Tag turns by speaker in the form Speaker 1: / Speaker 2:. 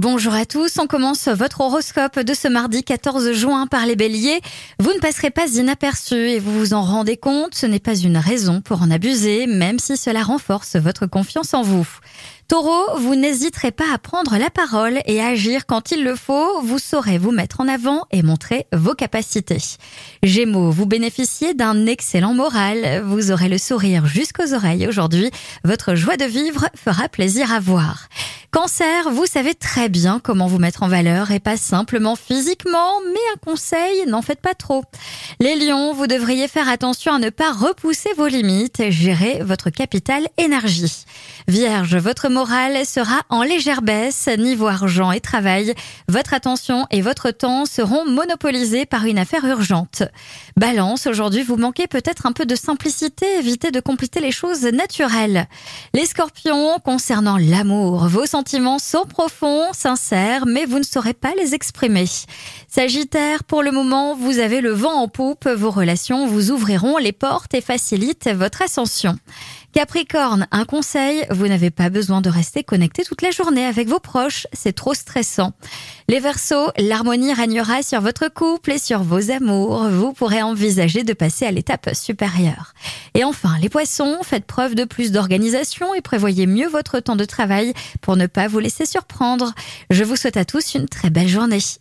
Speaker 1: Bonjour à tous, on commence votre horoscope de ce mardi 14 juin par les béliers. Vous ne passerez pas inaperçu et vous vous en rendez compte, ce n'est pas une raison pour en abuser, même si cela renforce votre confiance en vous. Taureau, vous n'hésiterez pas à prendre la parole et à agir quand il le faut, vous saurez vous mettre en avant et montrer vos capacités. Gémeaux, vous bénéficiez d'un excellent moral, vous aurez le sourire jusqu'aux oreilles aujourd'hui, votre joie de vivre fera plaisir à voir. Cancer, vous savez très bien comment vous mettre en valeur et pas simplement physiquement, mais un conseil, n'en faites pas trop. Les lions, vous devriez faire attention à ne pas repousser vos limites et gérer votre capital énergie. Vierge, votre morale sera en légère baisse, niveau argent et travail. Votre attention et votre temps seront monopolisés par une affaire urgente. Balance, aujourd'hui vous manquez peut-être un peu de simplicité, évitez de compliquer les choses naturelles. Les scorpions, concernant l'amour, vos sentiments sont profonds, sincères, mais vous ne saurez pas les exprimer. Sagittaire, pour le moment, vous avez le vent en poupe, vos relations vous ouvriront les portes et facilitent votre ascension. Capricorne, un conseil, vous n'avez pas besoin de rester connecté toute la journée avec vos proches, c'est trop stressant. Les Verseaux, l'harmonie régnera sur votre couple et sur vos amours, vous pourrez envisager de passer à l'étape supérieure. Et enfin, les Poissons, faites preuve de plus d'organisation et prévoyez mieux votre temps de travail pour ne pas vous laisser surprendre. Je vous souhaite à tous une très belle journée.